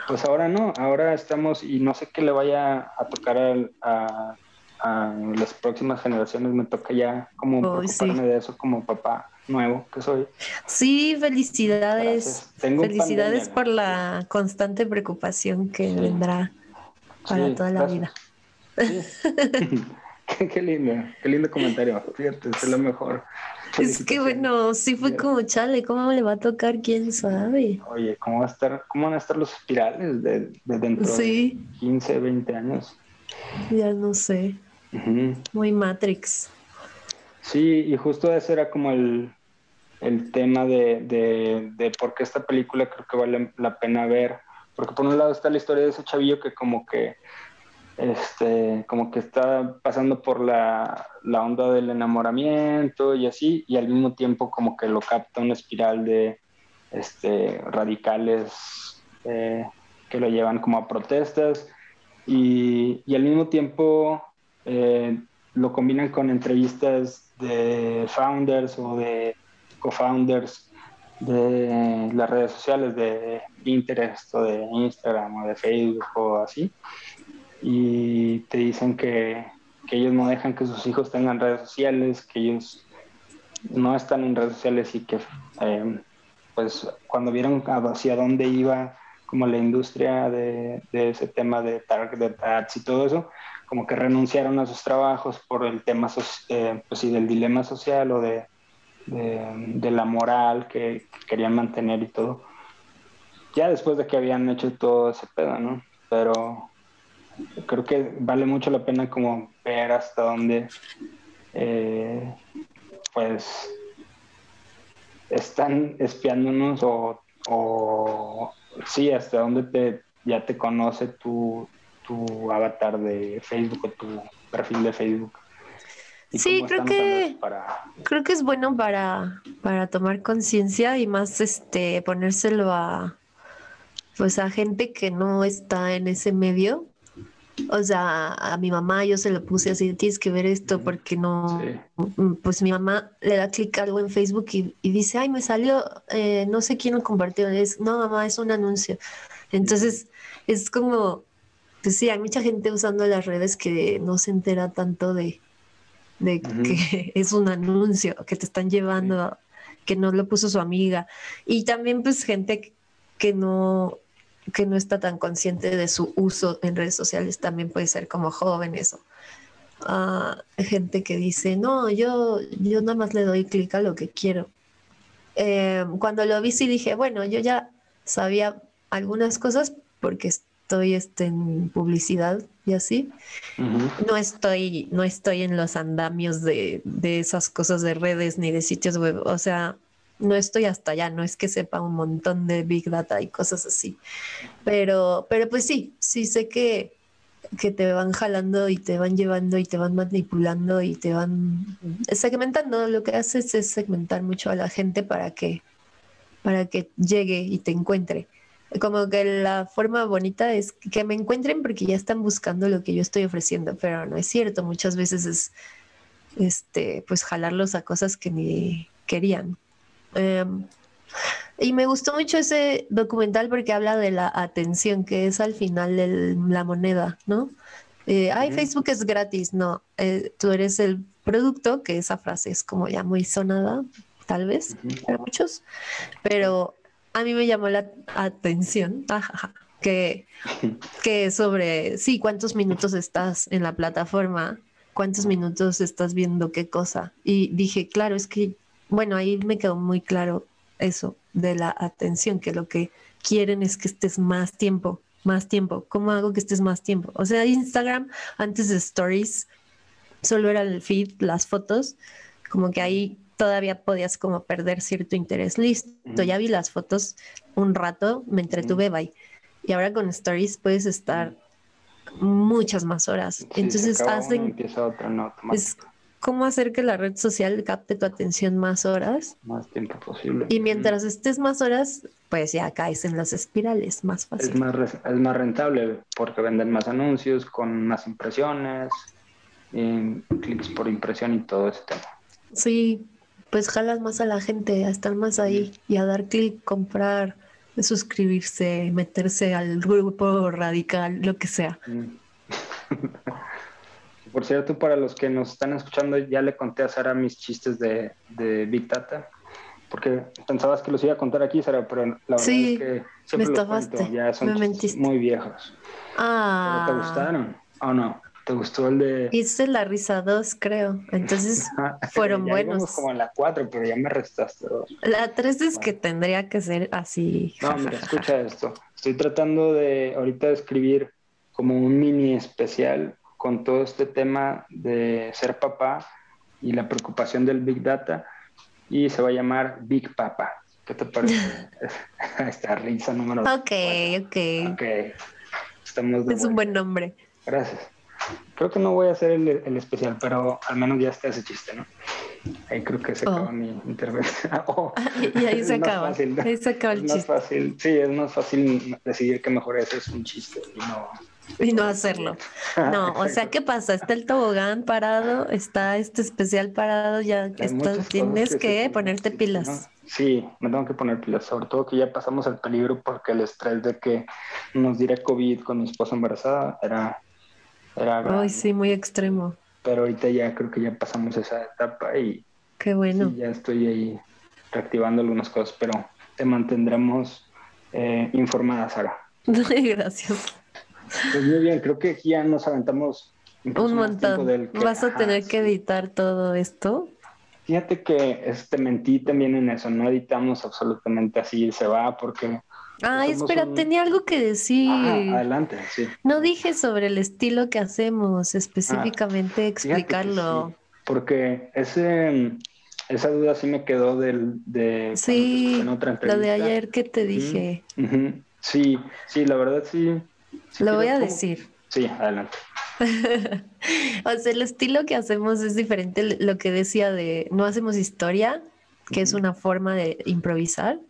pues ahora no, ahora estamos y no sé qué le vaya a tocar al- a, a las próximas generaciones. Me toca ya como Uy, preocuparme sí. de eso como papá nuevo que soy. Sí, felicidades. Tengo Felicidades pandemia, por ¿no? la constante preocupación que Sí. vendrá. para toda la vida. qué, lindo, qué lindo comentario. Fíjate, es lo mejor. Es que bueno, sí fue como chale, ¿cómo le va a tocar? ¿Quién sabe? Oye, ¿cómo, va a estar, cómo van a estar los espirales de, dentro de 15, 20 años? Ya no sé. Muy Matrix. Sí, y justo ese era como el, tema de, de, por qué esta película creo que vale la pena ver. Porque por un lado está la historia de ese chavillo que como que este, como que está pasando por la, la, onda del enamoramiento y así, y al mismo tiempo como que lo capta una espiral de este, radicales eh, que lo llevan como a protestas, y, y al mismo tiempo eh, lo combinan con entrevistas de founders o de co-founders de las redes sociales de Pinterest o de Instagram o de Facebook o así y te dicen que, ellos no dejan que sus hijos tengan redes sociales, que ellos no están en redes sociales y que eh, pues cuando vieron hacia dónde iba como la industria de, ese tema de target ads y todo eso, como que renunciaron a sus trabajos por el tema eh, pues, del dilema social o de, de, la moral que, que, querían mantener y todo. Ya después de que habían hecho todo ese pedo, ¿no? Pero creo que vale mucho la pena como ver hasta dónde eh, pues están espiándonos o, o sí, hasta dónde te, ya te conoce tu, tu avatar de Facebook o tu perfil de Facebook. Sí, creo que creo que es bueno para, para tomar conciencia y más este ponérselo a pues a gente que no está en ese medio o sea, a mi mamá yo se lo puse así, tienes que ver esto porque no, mm, pues mi mamá le da clic algo en Facebook y, dice, ay, me salió, eh, no sé quién lo compartió, es, no, mamá, es un anuncio. Entonces, es como, pues sí, hay mucha gente usando las redes que no se entera tanto de, de que es un anuncio, que te están llevando, que no lo puso su amiga. Y también pues gente que no, que no está tan consciente de su uso en redes sociales también puede ser como jóvenes o ah, gente que dice, no, yo, yo nada más le doy clic a lo que quiero. Eh, cuando lo vi sí dije, bueno, yo ya sabía algunas cosas porque estoy este, en publicidad y así. No estoy, no estoy en los andamios de, de esas cosas de redes ni de sitios web. O sea, no estoy hasta allá, no es que sepa un montón de Big Data y cosas así. Pero, pero pues sí, sí sé que, que te van jalando y te van llevando y te van manipulando y te van segmentando. Lo que haces es segmentar mucho a la gente para que, para que llegue y te encuentre. Como que la forma bonita es que me encuentren porque ya están buscando lo que yo estoy ofreciendo, pero no es cierto. Muchas veces es este, pues jalarlos a cosas que ni querían. Em, y me gustó mucho ese documental porque habla de la atención, que es al final de la moneda, ¿no? Eh, ay, Facebook es gratis, no, eh, tú eres el producto, que esa frase es como ya muy sonada, tal vez, para muchos, pero a mí me llamó la atención, que, que sobre, sí, cuántos minutos estás en la plataforma, cuántos minutos estás viendo qué cosa. Y dije, claro, es que bueno, ahí me quedó muy claro eso de la atención, que lo que quieren es que estés más tiempo, más tiempo. ¿Cómo hago que estés más tiempo? O sea, Instagram, antes de Stories, solo era el feed, las fotos, como que ahí todavía podías como perder cierto interés. Listo, ya vi las fotos un rato, me entretuve, bye. Y ahora con Stories puedes estar muchas más horas. Entonces hacen... es cómo hacer que la red social capte tu atención más horas. Más tiempo posible. Y mientras estés más horas, pues ya caes en las espirales, más fácil. Es más, es más rentable porque venden más anuncios con más impresiones, clics por impresión y todo ese tema. Sí, pues jalas más a la gente a estar más ahí y a dar clic, comprar, suscribirse, meterse al grupo radical, lo que sea. Por cierto, para los que nos están escuchando, ya le conté a Sara mis chistes de, Big Data. porque pensabas que los iba a contar aquí, Sara, pero la verdad Sí, es que me siempre los estafaste, cuento, ya son me muy viejos. ¿Pero Ah. te gustaron o no? ¿Te gustó el de...? Hice la risa 2, creo. Entonces fueron ya buenos. como en la 4, pero ya me restaste dos. La 3 es que tendría que ser así. No, mira, escucha esto. Estoy tratando de ahorita de escribir como un mini especial con todo este tema de ser papá y la preocupación del Big Data y se va a llamar Big Papa. ¿Qué te parece? Esta risa número Ok, cuatro. ok. Ok. Estamos de Es un buen nombre. Gracias. Creo que no voy a hacer el, el especial, pero al menos ya está ese chiste, ¿no? Ahí creo que se Oh. acaba mi intervención. Oh, Y ahí se acaba. fácil, ¿no? Ahí se acaba el es más chiste. fácil, sí, es más fácil decidir que mejor ese es un chiste y no. Y no hacerlo. No, o sea, ¿qué pasa? Está el tobogán parado, está este especial parado, ya cosas tienes que ponerte pilas. ¿no? Sí, me tengo que poner pilas, sobre todo que ya pasamos el peligro porque el estrés de que nos diera COVID con mi esposa embarazada era, era Ay, sí, muy extremo. Pero ahorita ya creo que ya pasamos esa etapa y Qué bueno. Sí, ya estoy ahí reactivando algunas cosas, pero te mantendremos eh, informada, Sara. Gracias. Pues muy bien, creo que ya nos aventamos Un montón. del que- Vas a Ajá, tener que editar todo esto. Fíjate que este, mentí también en eso, no editamos absolutamente así, se va porque... Ay, espera, un- tenía algo que decir. Ah, adelante, sí. No dije sobre el estilo que hacemos, específicamente Ah, explicarlo. sí, porque ese, esa duda sí me quedó del, de... Sí, en otra Lo de ayer que te dije. Sí, sí, la verdad sí. Sí lo voy a como- decir. Sí, adelante. O sea, el estilo que hacemos es diferente. Lo que decía de no hacemos historia, que es una forma de improvisar,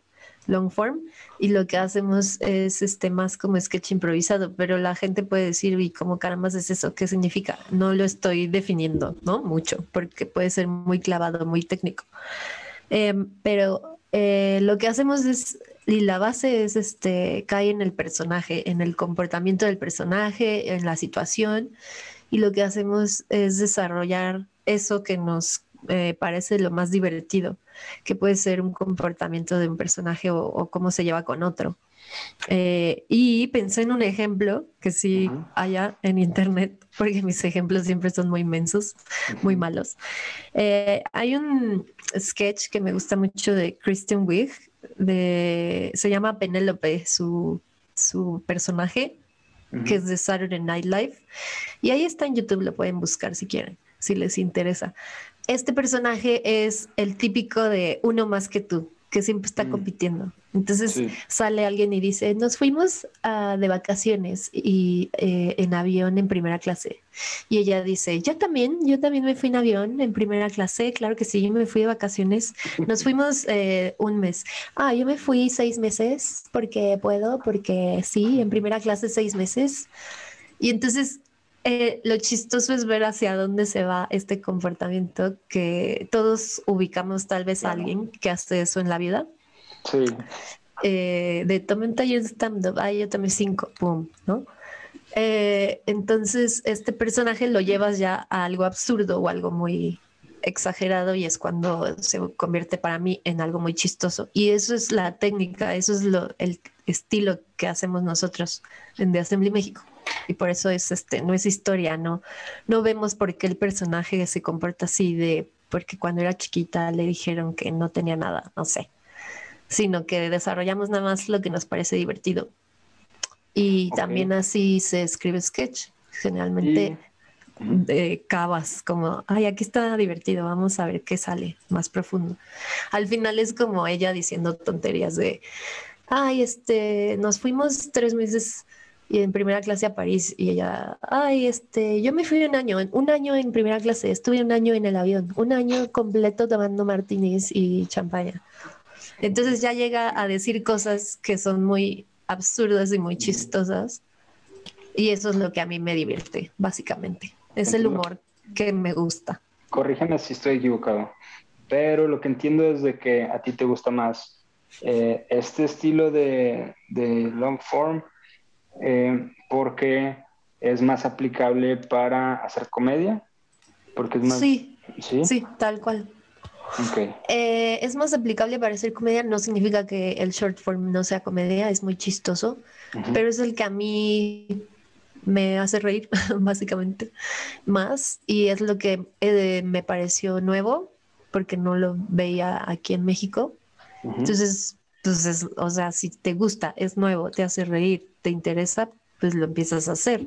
long form, y lo que hacemos es este más como sketch improvisado, pero la gente puede decir, ¿y cómo caramba es eso? ¿Qué significa? No lo estoy definiendo, ¿no? Mucho, porque puede ser muy clavado, muy técnico. Em, pero eh, lo que hacemos es, y la base es, este, cae en el personaje, en el comportamiento del personaje, en la situación, y lo que hacemos es desarrollar eso que nos eh, parece lo más divertido, que puede ser un comportamiento de un personaje o, o cómo se lleva con otro. Eh, y pensé en un ejemplo que sí haya en internet, porque mis ejemplos siempre son muy inmensos, muy malos. Eh, hay un sketch que me gusta mucho de Kristen Wiig, de, se llama Penélope, su, su personaje, que es de Saturday Night Live. Y ahí está en YouTube, lo pueden buscar si quieren, si les interesa. Este personaje es el típico de uno más que tú, que siempre está Mm. compitiendo. Entonces Sí. sale alguien y dice, nos fuimos ah, de vacaciones y eh, en avión en primera clase. Y ella dice, yo también, yo también me fui en avión en primera clase, claro que sí, yo me fui de vacaciones. Nos fuimos eh, un mes. Ah, yo me fui seis meses porque puedo, porque sí, en primera clase seis meses. Y entonces eh, lo chistoso es ver hacia dónde se va este comportamiento que todos ubicamos tal vez a alguien que hace eso en la vida. Sí, Eh, de tomé un taller de stand-up, ah, yo tomé cinco, pum, ¿no? Eh, entonces, este personaje lo llevas ya a algo absurdo o algo muy exagerado y es cuando se convierte para mí en algo muy chistoso. Y eso es la técnica, eso es lo, el estilo que hacemos nosotros en The Assembly México. Y por eso es este, no es historia, no, no vemos por qué el personaje se comporta así de porque cuando era chiquita le dijeron que no tenía nada, no sé sino que desarrollamos nada más lo que nos parece divertido. Y Ok. también así se escribe sketch. Generalmente de cavas, como, ay, aquí está divertido, vamos a ver qué sale más profundo. Al final es como ella diciendo tonterías de, ay, este, nos fuimos tres meses y en primera clase a París y ella, ay, este, yo me fui un año, un año en primera clase, estuve un año en el avión, un año completo tomando martinis y champaña. Entonces ya llega a decir cosas que son muy absurdas y muy chistosas. Y eso es lo que a mí me divierte, básicamente. Es el humor que me gusta. corrígeme si estoy equivocado, pero lo que entiendo es de que a ti te gusta más eh, este estilo de, de long form eh, porque es más aplicable para hacer comedia, porque es más... Sí, ¿Sí? sí, tal cual. Ok. Eh, es más aplicable para hacer comedia, no significa que el short form no sea comedia, es muy chistoso, pero es el que a mí me hace reír, básicamente, más, y es lo que eh, me pareció nuevo, porque no lo veía aquí en México. Ujú. Entonces, pues es- o sea, si te gusta, es nuevo, te hace reír, te interesa, pues lo empiezas a hacer.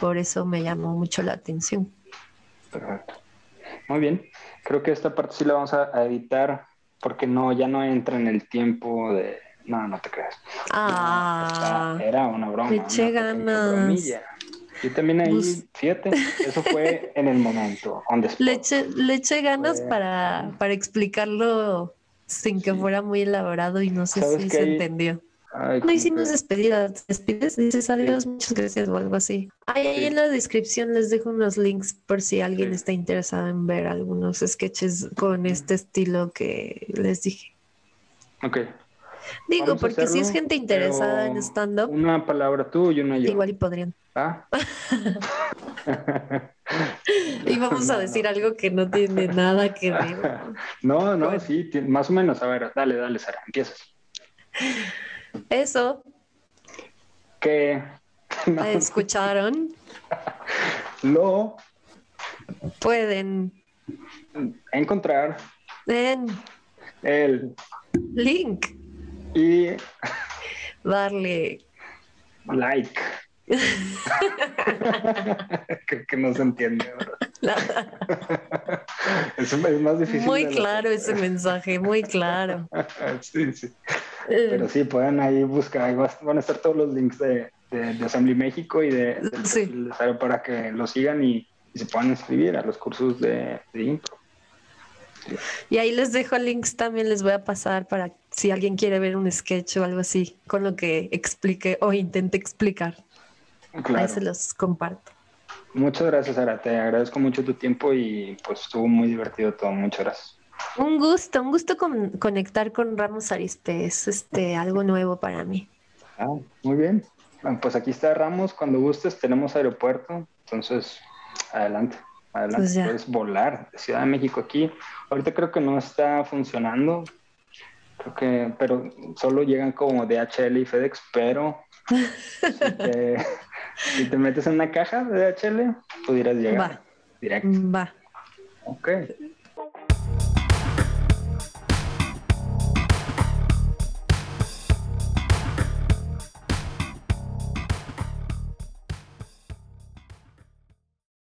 Por eso me llamó mucho la atención. Perfecto. Muy bien. Creo que esta parte sí la vamos a, a editar porque no, ya no entra en el tiempo de. No, no te creas. Ah, era una broma. le una eché ganas. Yo también ahí, Bus- fíjate, eso fue en el momento, le eché, le eché ganas Fue- para, para explicarlo sin que Sí. fuera muy elaborado y no sé ¿Sabes si se hay? entendió. Ay, No hicimos despedida, ¿te despides, dices adiós, muchas gracias o algo así. Ahí, Sí. en la descripción les dejo unos links por si alguien Sí. está interesado en ver algunos sketches con este estilo que les dije. Ok. Digo, Vamos porque si es gente interesada en stand-up, Una palabra tú y una yo. igual y podrían. ¿Ah? Y vamos a decir algo que no tiene nada que ver. No, no, Bueno. sí, más o menos. A ver, dale, dale, Sara, empiezas. Eso, Que no, escucharon, lo pueden encontrar en el link. y darle. like. Creo que no se entiende, ¿verdad? Es, más difícil. muy claro ese mensaje, muy claro. sí, sí. Pero sí, pueden ahí buscar, van a estar todos los links de, de, de Assembly México y de, Sí. de para que lo sigan y, y se puedan inscribir a los cursos de, de impro. Y ahí les dejo links también, les voy a pasar para si alguien quiere ver un sketch o algo así con lo que explique o intente explicar. Ahí se los comparto. Muchas gracias, Sara. Te agradezco mucho tu tiempo y pues estuvo muy divertido todo. Muchas gracias. Un gusto, un gusto con- conectar con Ramos Arispe, es este, algo nuevo para mí. Ah, muy bien. Bueno, pues aquí está Ramos. Cuando gustes, tenemos aeropuerto. Entonces, adelante. Adelante. Pues. Puedes volar de Ciudad de México aquí. Ahorita creo que no está funcionando. Creo que, pero solo llegan como DHL y FedEx, pero si te metes en una caja de DHL, pudieras llegar Va. directo. Va. Ok.